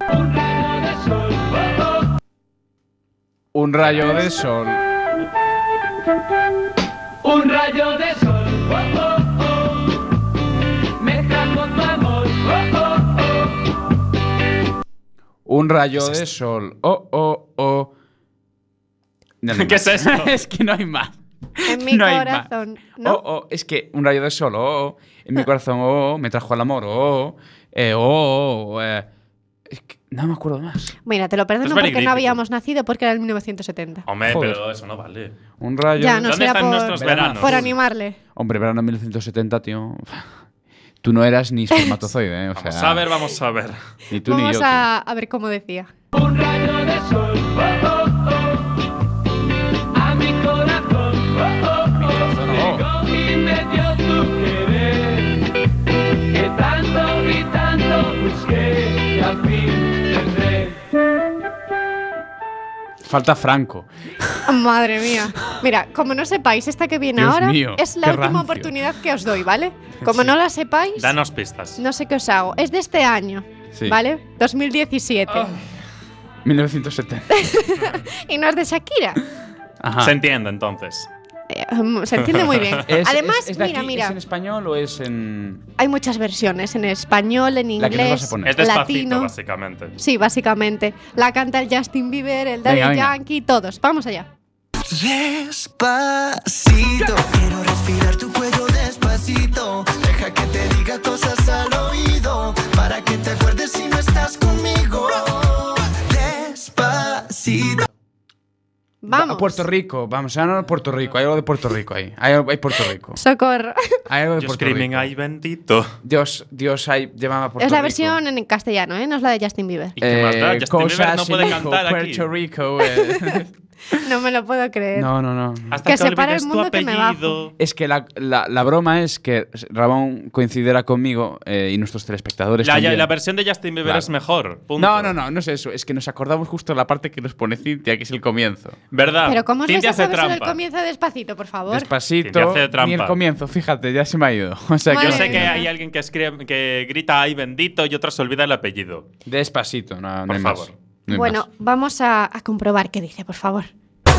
Un rayo de sol. Un rayo de sol, Un rayo de sol. Oh, oh, oh. (laughs) No ¿Qué es esto? (laughs) es que no hay más. En (laughs) mi No hay más. corazón. ¿no? Oh, oh, es que un rayo de sol, oh, oh, en mi corazón, oh, oh, me trajo al amor, oh, eh, oh, oh, eh. Es que no me acuerdo más. Mira, te lo perdono porque no habíamos nacido porque era el 1970. Hombre, Joder. pero eso no vale. Un rayo. Ya, no ¿Dónde están por, nuestros veranos? por animarle. Hombre, verano 1970, tío. Tú no eras ni espermatozoide, ¿eh? O Vamos sea, a ver, vamos a ver. Ni tú ni Vamos yo. tío. a, a ver cómo decía. Un rayo de sol, Falta Franco. (laughs) Madre mía. Mira, como no sepáis esta que viene Dios ahora, mío, es la última rancio. oportunidad que os doy, ¿vale? (laughs) Como no la sepáis, Danos pistas. no sé qué os hago. Es de este año, Sí. ¿vale? 2017. 1970. (laughs) Y no es de Shakira. Ajá. Se entiende entonces. (laughs) se entiende muy bien. (laughs) Es- Además, es- es de mira, aquí, mira, ¿Es en español o es en.? hay muchas versiones en español, en La que nos vas inglés, a poner. Es despacito, latino. básicamente. Sí, básicamente. La canta el Justin Bieber, el Daddy Venga, venga. Yankee, todos. Vamos allá. Despacito, quiero respirar tu cuello despacito. Deja que te diga cosas al oído. Vamos. A Puerto Rico, vamos, a a Puerto Rico. Hay algo de Puerto Rico ahí. Hay, hay Puerto Rico. Socorro. Hay algo de Puerto screaming, Rico. ay bendito. Dios, Dios, hay, llévame a Puerto es la Rico. versión en castellano, ¿eh? No es la de Justin Bieber. ¿Y qué más da? Eh, Justin Bieber cosas no puede cantar aquí. Puerto Rico. eh. (laughs) (laughs) No me lo puedo creer. no, no, no. Hasta Que que, separa el olvides tu mundo que me bajo. Es que la, la, la broma es que Ramón coincidirá conmigo eh, y nuestros telespectadores. La, también. la versión de Justin Bieber Claro. es mejor. punto. No, no, no, no es eso. Es que nos acordamos justo de la parte que nos pone Cintia, que es el comienzo. ¿Verdad? Pero ¿cómo os hace solo el trampa. comienzo despacito, por favor? Despacito, Cintia hace trampa. ni el comienzo, fíjate, ya se me ha ido. (laughs) O sea Madre Yo sé que hay alguien que, escribe, que grita ay bendito y otros se olvida el apellido. Despacito, no, no Por hay favor. más. No bueno, más. vamos a, a comprobar qué dice, por favor.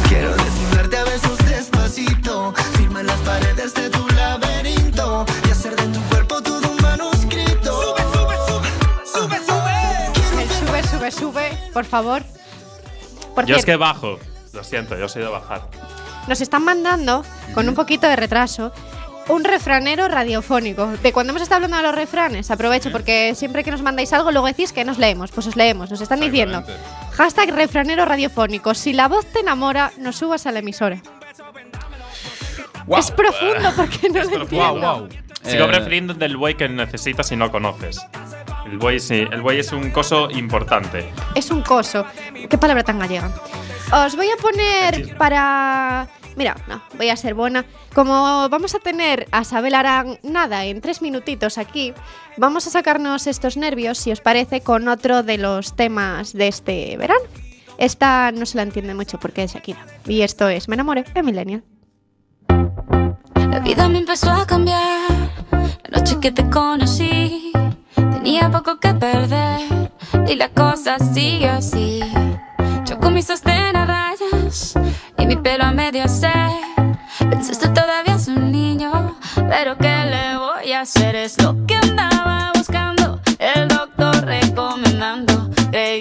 Quiero desnudarte a besos despacito. Firma en las paredes de tu laberinto. Y hacer de tu cuerpo todo un manuscrito. Sube, sube, sube. Sube, sube. El sube, sube, sube, por favor. Por Yo es que bajo. Lo siento, yo soy de bajar. nos están mandando, con un poquito de retraso, un refranero radiofónico. De cuando hemos estado hablando de los refranes, aprovecho porque siempre que nos mandáis algo, luego decís que nos leemos. Pues os leemos, nos están diciendo. Hashtag refranero radiofónico. Si la voz te enamora, no subas a la emisora. Es profundo porque no lo profundo. entiendo. Sigo Eh, refiriendo del buey que necesitas y no conoces. El buey sí, el buey es un coso importante. Es un coso. Qué palabra tan gallega. Os voy a poner para. Mira, no, voy a ser buena. Como vamos a tener a Sabel Arán nada en tres minutitos aquí, vamos a sacarnos estos nervios, si os parece, con otro de los temas de este verano. Esta no se la entiende mucho porque es Shakira. Y esto es Me enamoré de Millennial. La vida me empezó a cambiar. La noche que te conocí, tenía poco que perder. Y la cosa sigue así. Yo con mi sostén rayas y mi pelo a medio hacer. Pensaste todavía es un niño, pero ¿qué le voy a hacer? Es lo que andaba buscando. El doctor recomendando. Creí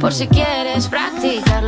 por si quieres practicar.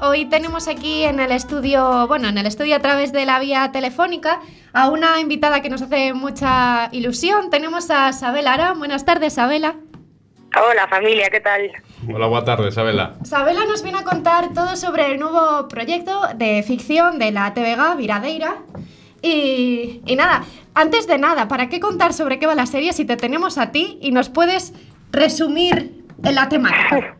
Hoy tenemos aquí en el estudio, bueno, en el estudio a través de la vía telefónica, a una invitada que nos hace mucha ilusión. Tenemos a Sabel Ara. Buenas tardes, Sabela. Hola familia, ¿qué tal? Hola, buenas tardes, Isabela. Sabela nos viene a contar todo sobre el nuevo proyecto de ficción de la TVG, Viradeira. Y, y nada, antes de nada, ¿para qué contar sobre qué va la serie si te tenemos a ti y nos puedes resumir en la temática? (laughs)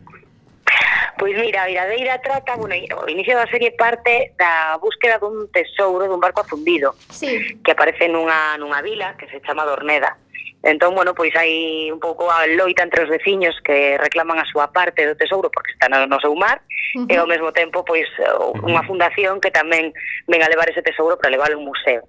Pois mira, a Viradeira trata, bueno, o inicio da serie parte da búsqueda dun tesouro dun barco afundido sí. que aparece nunha, nunha vila que se chama Dorneda. Entón, bueno, pois hai un pouco a loita entre os veciños que reclaman a súa parte do tesouro porque está no, no seu mar uh -huh. e ao mesmo tempo pois unha fundación que tamén ven a levar ese tesouro para levar a un museo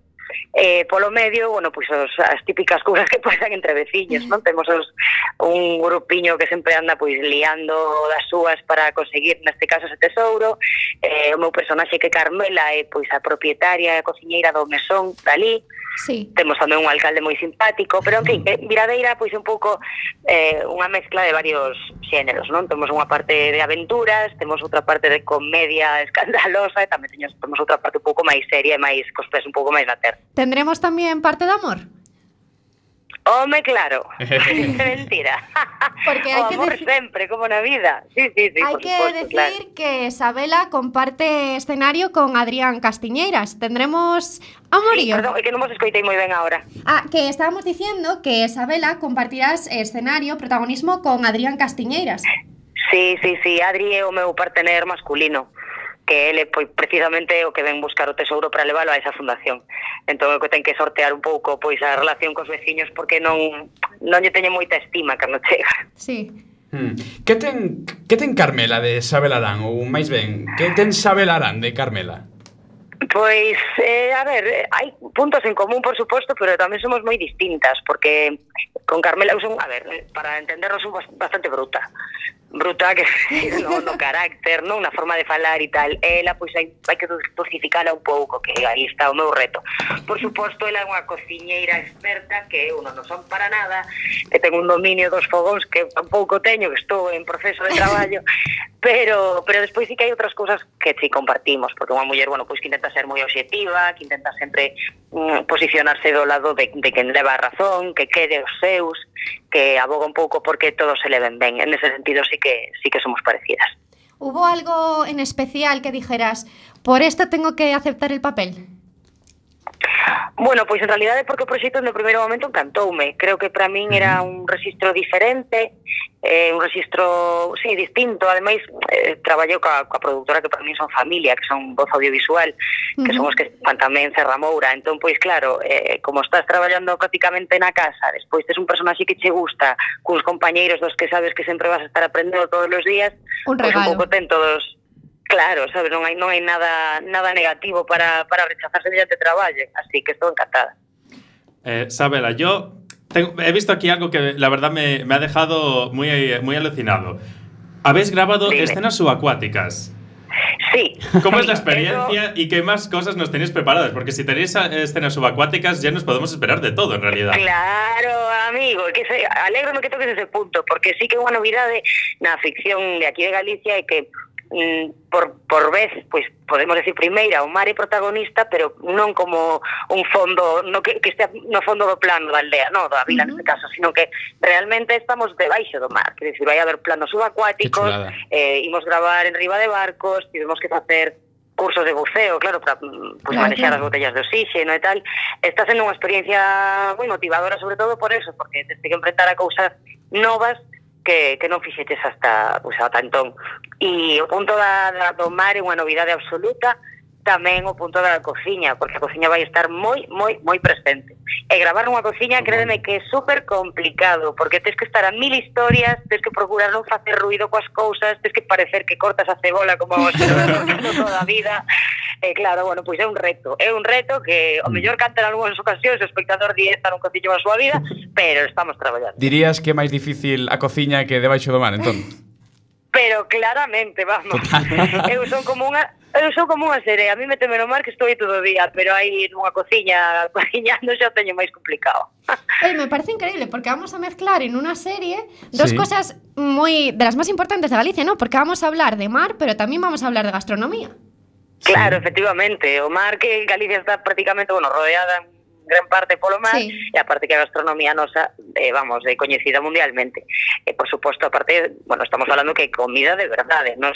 eh, polo medio, bueno, pois os, as típicas cousas que (laughs) pasan entre veciños, non? Temos os, un grupiño que sempre anda pois liando das súas para conseguir neste caso ese tesouro. Eh, o meu personaxe que Carmela é pois a propietaria e a cociñeira do mesón dali. Sí. Temos tamén un alcalde moi simpático, pero en fin, eh, Viradeira pois un pouco eh, unha mezcla de varios xéneros, non? Temos unha parte de aventuras, temos outra parte de comedia escandalosa e tamén teños, temos outra parte un pouco máis seria e máis cos pés un pouco máis na terra. Tendremos tamén parte de amor? Home, claro. (laughs) Mentira. Porque hay o amor sempre, como na vida. Sí, sí, sí, hai que supuesto, decir claro. que Isabela comparte escenario con Adrián Castiñeiras. Tendremos amorío. Sí, perdón, que non vos escoitei moi ben agora. Ah, que estábamos diciendo que Isabela compartirás escenario, protagonismo con Adrián Castiñeiras. Sí, sí, sí, Adri é o meu partener masculino que ele pois, precisamente o que ven buscar o tesouro para levalo a esa fundación. Entón, o que ten que sortear un pouco pois a relación cos veciños porque non non lle teñen moita estima cando chega. (laughs) Sí. Hmm. Que ten que ten Carmela de Sabel Arán ou máis ben, que ten Sabel Arán de Carmela? Pois, eh, a ver, hai puntos en común, por suposto, pero tamén somos moi distintas, porque con Carmela eu son, a ver, para entendernos, son bastante bruta bruta, que (laughs) no, no carácter, non? Na forma de falar e tal. Ela, ah, pois, hai, hai que dosificala un pouco, que aí está o meu reto. Por suposto, ela é unha cociñeira experta, que eu non, son para nada, que ten un dominio dos fogóns que tampouco teño, que estou en proceso de traballo, (laughs) pero, pero despois sí que hai outras cousas que sí compartimos, porque unha muller, bueno, pois que intenta ser moi objetiva, que intenta sempre mm, posicionarse do lado de, de quen leva a razón, que quede os seus, que aboga un pouco porque todos se leven ben. En ese sentido sí que sí que somos parecidas. ¿Hubo algo en especial que dijeras, por esto tengo que aceptar el papel? Bueno, pois en realidad é porque o proxecto no primeiro momento encantoume. Creo que para min era un registro diferente, eh, un registro, sí, distinto. Ademais, eh, traballei coa, coa productora que para min son familia, que son voz audiovisual, que uh -huh. son os que fan tamén Serra Moura. Entón, pois claro, eh, como estás traballando prácticamente na casa, despois tes un personaxe que che gusta, cuns compañeiros dos que sabes que sempre vas a estar aprendendo todos os días, un pois un pouco ten todos Claro, sabes, non hai non hai nada nada negativo para para rechazar semellante traballo, así que estou encantada. Eh, Sabela, yo tengo- he visto aquí algo que la verdad me, me ha dejado muy, muy alucinado. Habéis grabado Dime. escenas subacuáticas. Sí. ¿Cómo es la Eso- experiencia y qué más cosas nos tenéis preparadas? Porque si tenéis escenas subacuáticas ya nos podemos esperar de todo en realidad. Claro, amigo, que se, que toques ese punto, porque sí que é unha novidade na ficción de aquí de Galicia é que Mm, por, por vez, pois podemos decir primeira, o mar é protagonista, pero non como un fondo no que, que este no fondo do plano da aldea, no, da vila uh -huh. neste caso, sino que realmente estamos debaixo do mar, que decir, vai haber planos subacuáticos, eh, imos gravar en riba de barcos, tivemos que facer cursos de buceo, claro, para mm, pues, claro, manejar claro. as botellas de oxígeno e tal. Está sendo unha experiencia moi motivadora, sobre todo por eso, porque tens que enfrentar a cousas novas que, que non fixetes hasta, pues, ata entón. E o punto da, da do mar é unha novidade absoluta, tamén o punto da cociña, porque a cociña vai estar moi, moi, moi presente. E gravar unha cociña, crédeme que é super complicado, porque tens que estar a mil historias, tens que procurar non facer ruido coas cousas, tens que parecer que cortas a cebola como (laughs) vos toda a vida. E claro, bueno, pois é un reto, é un reto que o mm. mellor cantan algunhas ocasións o espectador di estar un cociño a súa vida, pero estamos traballando. Dirías que é máis difícil a cociña que debaixo do mar, entón? Pero claramente, vamos. (laughs) eu son como unha Eu sou como unha serea, a mí me teme no mar que estou aí todo o día, pero aí nunha cociña (laughs) cociñando xa teño máis complicado. (laughs) Oye, me parece increíble, porque vamos a mezclar en unha serie dos sí. cosas moi de las máis importantes de Galicia, ¿no? Porque vamos a hablar de mar, pero tamén vamos a hablar de gastronomía. Claro, sí. efectivamente, o mar que Galicia está prácticamente, bueno, rodeada en gran parte polo mar sí. e a parte que a gastronomía nosa eh, vamos, eh, é coñecida mundialmente e eh, por suposto, aparte, bueno, estamos falando que comida de verdade, eh, nos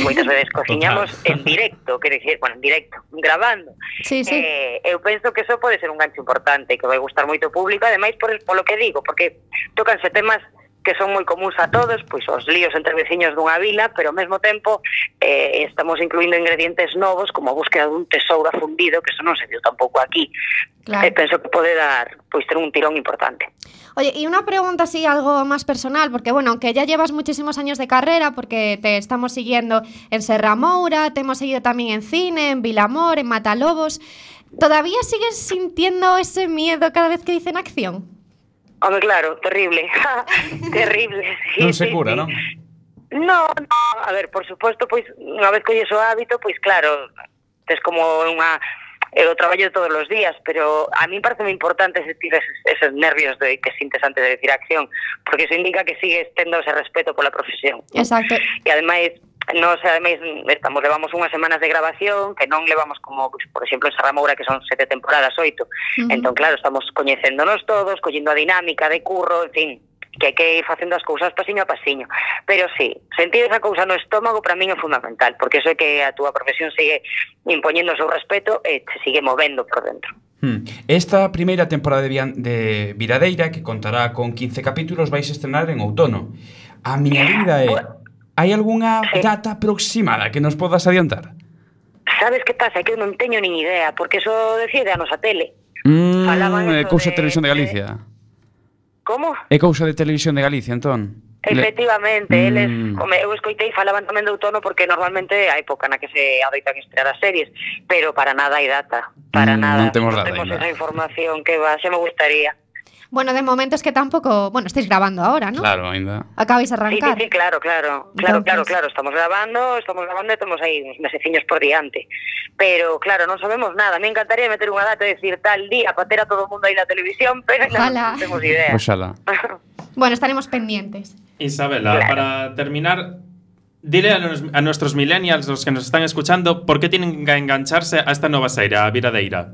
moitas veces (laughs) cociñamos en directo quer decir, bueno, en directo, grabando sí, sí. Eh, eu penso que eso pode ser un gancho importante que vai gustar moito ao público, ademais por, polo que digo, porque tocanse temas que son moi comuns a todos, pois os líos entre veciños dunha vila, pero ao mesmo tempo eh, estamos incluindo ingredientes novos como a búsqueda dun tesouro afundido, que eso non se viu tampouco aquí. Claro. E penso que pode dar, pois ter un tirón importante. Oye, y una pregunta así, algo más personal, porque bueno, aunque ya llevas muchísimos años de carrera, porque te estamos siguiendo en Serra Moura, te hemos seguido también en cine, en Vilamor, en Matalobos, ¿todavía sigues sintiendo ese miedo cada vez que dicen acción? Home, claro, terrible. (laughs) terrible. Sí, non se cura, sí, non? No, no, a ver, por suposto, pois unha vez colles o hábito, pois claro, tes como unha é o traballo todos os días, pero a mí parece moi importante sentir eses, esos nervios de que sintes antes de decir acción, porque eso indica que sigues tendo ese respeto pola profesión. Exacto. E ademais, Nos, eh, ademais, estamos, levamos unhas semanas de grabación que non levamos como, por exemplo, en Serramoura que son sete temporadas, oito. Uh -huh. Entón, claro, estamos coñecéndonos todos, collendo a dinámica de curro, en fin, que hai que ir facendo as cousas pasiño a pasiño. Pero sí, sentir esa cousa no estómago para min é fundamental, porque eso é que a túa profesión sigue impoñendo o seu respeto e te sigue movendo por dentro. Hmm. Esta primeira temporada de, de Viradeira, que contará con 15 capítulos, vais estrenar en outono. A miña vida é... Hai algunha sí. data aproximada que nos podas adiantar? Sabes que pasa? Que eu non teño nin idea, porque eso decide a nosa tele. Mm, Falaban é cousa de Televisión de Galicia. De... Como? É cousa de Televisión de Galicia, entón. Efectivamente, mm. eles, como eu escoitei falaban tamén de outono porque normalmente a época na que se adoitan estrear as series, pero para nada hai data, para mm, nada. Non temos, non temos esa información que va, se me gustaría. Bueno, de momento es que tampoco, bueno, estáis grabando ahora, ¿no? Claro, ainda. Acabáis de Sí, sí, arrancar. sí, claro, claro, claro, Entonces- claro, claro, estamos grabando, estamos grabando e temos aí uns meseciños por diante. Pero claro, non sabemos nada. Me encantaría meter unha data e decir tal día para a todo o mundo aí na televisión, (laughs) pero Ojalá. non temos idea. Oxalá. (laughs) Bueno, estaremos pendientes. Isabela, Claro. para terminar, dile a, nos- a nuestros millennials, los que nos están escuchando, ¿por qué tienen que engancharse a esta nueva serie, a Viradeira?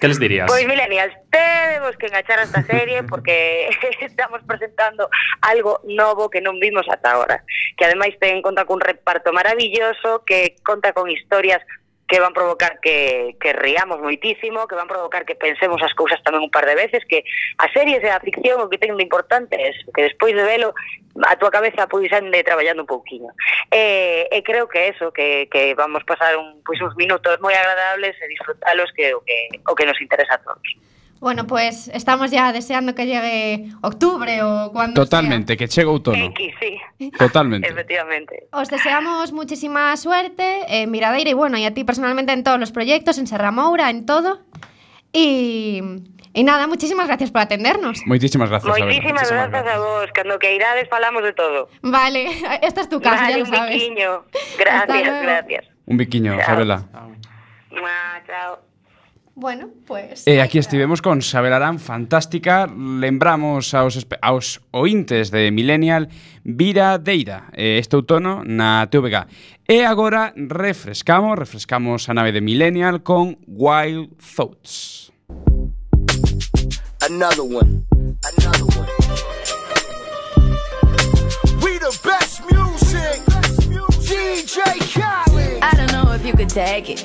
Que les dirías? Pois, Milenias, temos que enganchar a esta serie porque (laughs) estamos presentando algo novo que non vimos ata ahora. Que ademais ten conta cun reparto maravilloso, que conta con historias que van provocar que, que riamos moitísimo, que van provocar que pensemos as cousas tamén un par de veces, que as series e a ficción o que ten de importante é eso, que despois de velo a tua cabeza pois ande traballando un pouquiño. E, e creo que eso, que, que vamos pasar un, pois, uns minutos moi agradables e disfrutalos que o que, o que nos interesa a todos. Bueno, pues estamos ya deseando que llegue octubre o cuando Totalmente, que outono. X, sí. Totalmente. Efectivamente. Os deseamos muchísima suerte en Miradeira y bueno, y a ti personalmente en todos los proyectos, en Serra Moura, en todo. Y, y nada, muchísimas gracias por atendernos. Moitísimas grazas, Isabel. Moitísimas grazas a vos, cando que irades falamos de todo. Vale, (laughs) esta es tu casa, Vale, ya lo un sabes. biquiño. Hasta Gracias, gracias. Un biquiño, Chao. Isabela. Mua, chao. Bueno, pues... E eh, aquí estivemos con Sabel Arán, fantástica. Lembramos aos, aos ointes de Millennial Vira Deira eh, este outono na TVG. E agora refrescamos, refrescamos a nave de Millennial con Wild Thoughts. Another one, another one. We the best music, DJ Khaled. I don't know if you could take it.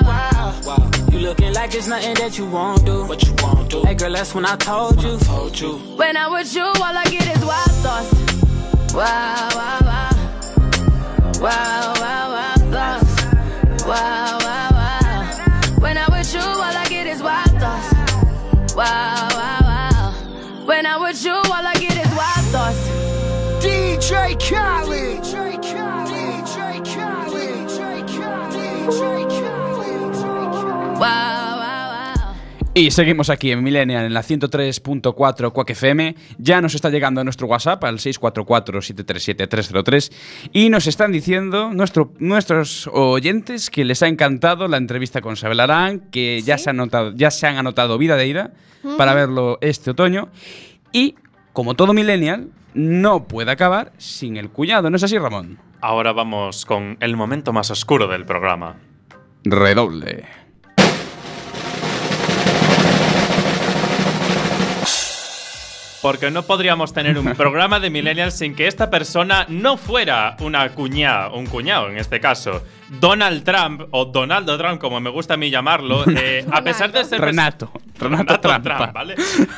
You looking like it's nothing that you won't do. What you won't do. Hey girl, that's when I told you. Told you. When I'm with you, all I get is wild thoughts. Wow, wow, wow. Wow, wow, wow, thoughts. Wow, wow, wow. Y seguimos aquí en Millennial en la 103.4 Quack FM. Ya nos está llegando nuestro WhatsApp al 644-737-303 y nos están diciendo nuestro, nuestros oyentes que les ha encantado la entrevista con Sabel Arán, que ya, se han anotado, ya se han anotado Vida de Ira para verlo este otoño. Y, como todo Millennial, no puede acabar sin el cuñado, ¿no es así, Ramón? Ahora vamos con el momento más oscuro del programa. Redoble. Porque no podríamos tener un (laughs) programa de Millennials sin que esta persona no fuera una cuñada, un cuñado en este caso. Donald Trump, o Donaldo Trump, como me gusta a mí llamarlo, eh, (laughs) a pesar de ser. Renato. Renato, Trampa. ¿vale?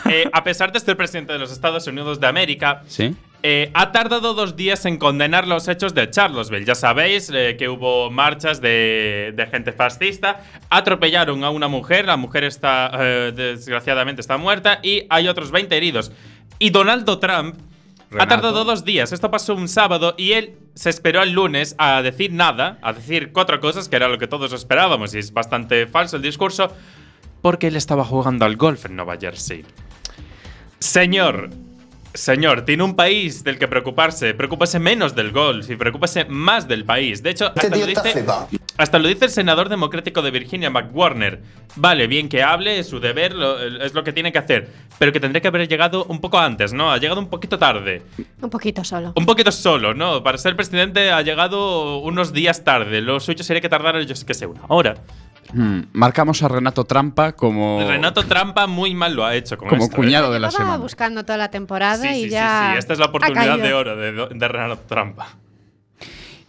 Eh, a pesar de ser presidente de los Estados Unidos de América, ¿Sí? Eh, ha tardado dos días en condenar los hechos de Charlottesville. Ya sabéis eh, que hubo marchas de, de gente fascista. Atropellaron a una mujer. La mujer está, eh, desgraciadamente, está muerta. Y hay otros 20 heridos. Y Donaldo Trump ha tardado dos días. Esto pasó un sábado y él se esperó el lunes a decir nada, a decir cuatro cosas, que era lo que todos esperábamos. Y es bastante falso el discurso. Porque él estaba jugando al golf en Nueva Jersey. Señor, señor, tiene un país del que preocuparse. Preocúpese menos del golf y preocúpese más del país. De hecho, hasta, lo dice, hasta lo dice el senador democrático de Virginia, McWarner. Vale, bien que hable, es su deber, lo- es lo que tiene que hacer. Pero que tendría que haber llegado un poco antes, ¿no? Ha llegado un poquito tarde. Un poquito solo. Un poquito solo, ¿no? Para ser presidente ha llegado unos días tarde. Lo suyo sería que tardara, yo sé que sé, una hora. Hmm, Marcamos a Renato Trampa como, Renato Trampa muy mal lo ha hecho con como esto, ¿eh? cuñado de la Estaba semana. buscando toda la temporada Sí, y sí, sí, ya. sí. Esta es la oportunidad de oro de, de Renato Trampa.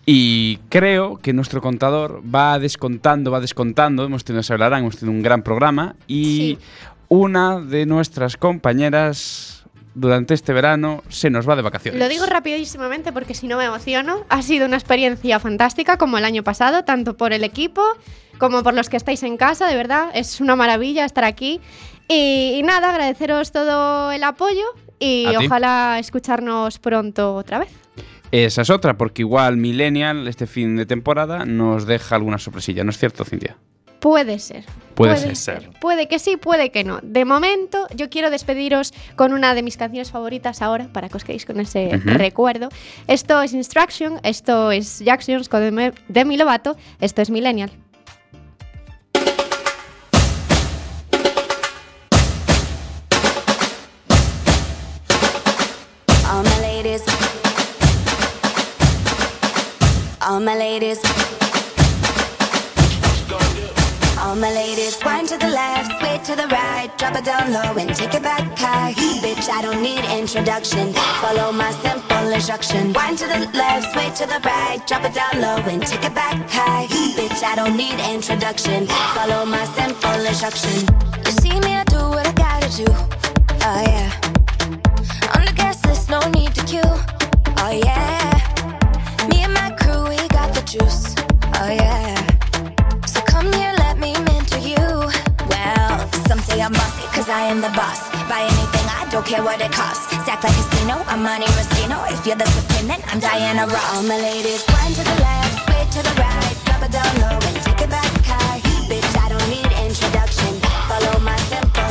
Y creo que nuestro contador va descontando, va descontando. Hemos tenido, se hablarán, hemos tenido un gran programa. Y una de nuestras compañeras durante este verano se nos va de vacaciones. Lo digo rapidísimamente porque si no me emociono. Ha sido una experiencia fantástica como el año pasado, tanto por el equipo como por los que estáis en casa, de verdad. Es una maravilla estar aquí. Y, y nada, agradeceros todo el apoyo y ojalá escucharnos pronto otra vez. Esa es otra, porque igual Millennial este fin de temporada nos deja alguna sorpresilla, ¿no es cierto, Cintia? Puede ser. Puede ser. Puede que sí, puede que no. De momento, yo quiero despediros con una de mis canciones favoritas ahora, para que os quedéis con ese recuerdo. Esto es Instruction, esto es Jacksons con Demi Lovato, esto es Millennial. All my ladies. All my ladies, wind to the left, sway to the right, drop it down low and take it back high. Bitch, I don't need introduction. Follow my simple instruction. Wind to the left, sway to the right, drop it down low and take it back high. Bitch, I don't need introduction. Follow my simple instruction. You see me, I do what I gotta do. Oh yeah. On the guest list, no need to queue. Oh yeah. Juice. Oh yeah. So come here, let me mentor you. Well, I'm I am the boss. Buy anything, I don't care what it costs. Stack like casino. If you're the supreme, then I'm Diana Ross. My ladies, wind to the left, sway to the right, drop it down low and